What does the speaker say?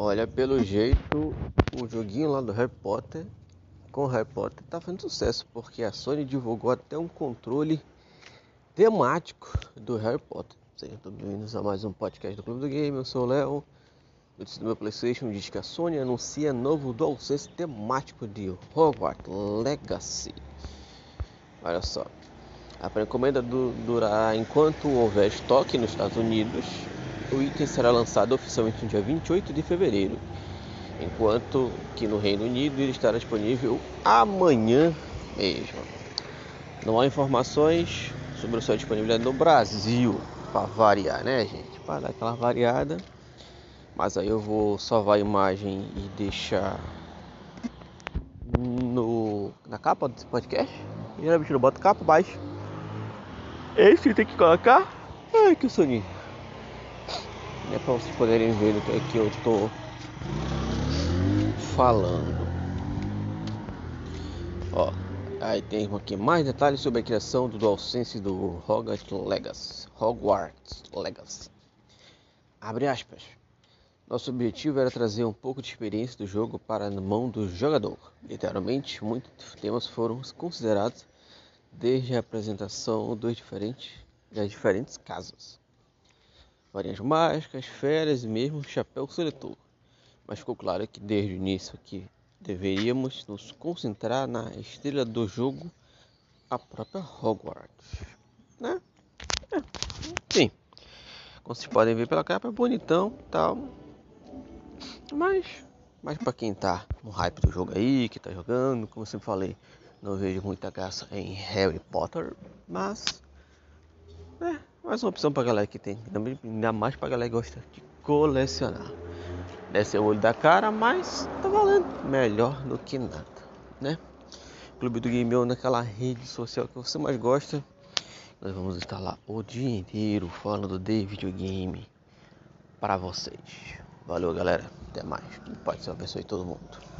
Olha, pelo jeito, o joguinho lá do Harry Potter com Harry Potter tá fazendo sucesso, porque a Sony divulgou até um controle temático do Harry Potter. Sejam bem-vindos a mais um podcast do Clube do Game. Eu sou o Léo. Notícia do meu PlayStation diz que a Sony anuncia novo DualSense temático de Hogwarts Legacy. Olha só, a pré-encomenda durará enquanto houver estoque nos Estados Unidos. O item será lançado oficialmente no dia 28 de fevereiro, enquanto que no Reino Unido ele estará disponível amanhã mesmo. Não há informações sobre a sua disponibilidade no Brasil, para variar, né, gente? Para dar aquela variada. Mas aí eu vou salvar a imagem e deixar no, na capa desse podcast. Geralmente eu boto capa baixo. Esse tem que colocar. Ai que soninho. É para vocês poderem ver o que eu estou falando. Ó, aí tem aqui mais detalhes sobre a criação do DualSense do Hogwarts Legacy. Hogwarts Legacy. Abre aspas. Nosso objetivo era trazer um pouco de experiência do jogo para a mão do jogador. Literalmente, muitos temas foram considerados desde a apresentação dos diferentes, das diferentes casas. Varinhas mágicas, férias e mesmo chapéu seletor. Mas ficou claro que desde o início que deveríamos nos concentrar na estrela do jogo, a própria Hogwarts. Né? É, sim. Como vocês podem ver pela capa, é bonitão tal mas, mas para quem tá no hype do jogo aí, que tá jogando, como eu sempre falei, não vejo muita graça em Harry Potter, mas é mais uma opção pra galera que tem, ainda mais pra galera que gosta de colecionar. Desce o olho da cara, mas tá valendo melhor do que nada, né? Clube do Game naquela rede social que você mais gosta. Nós vamos estar lá o dia inteiro falando de videogame para vocês. Valeu, galera. Até mais. Pode ser abençoe todo mundo.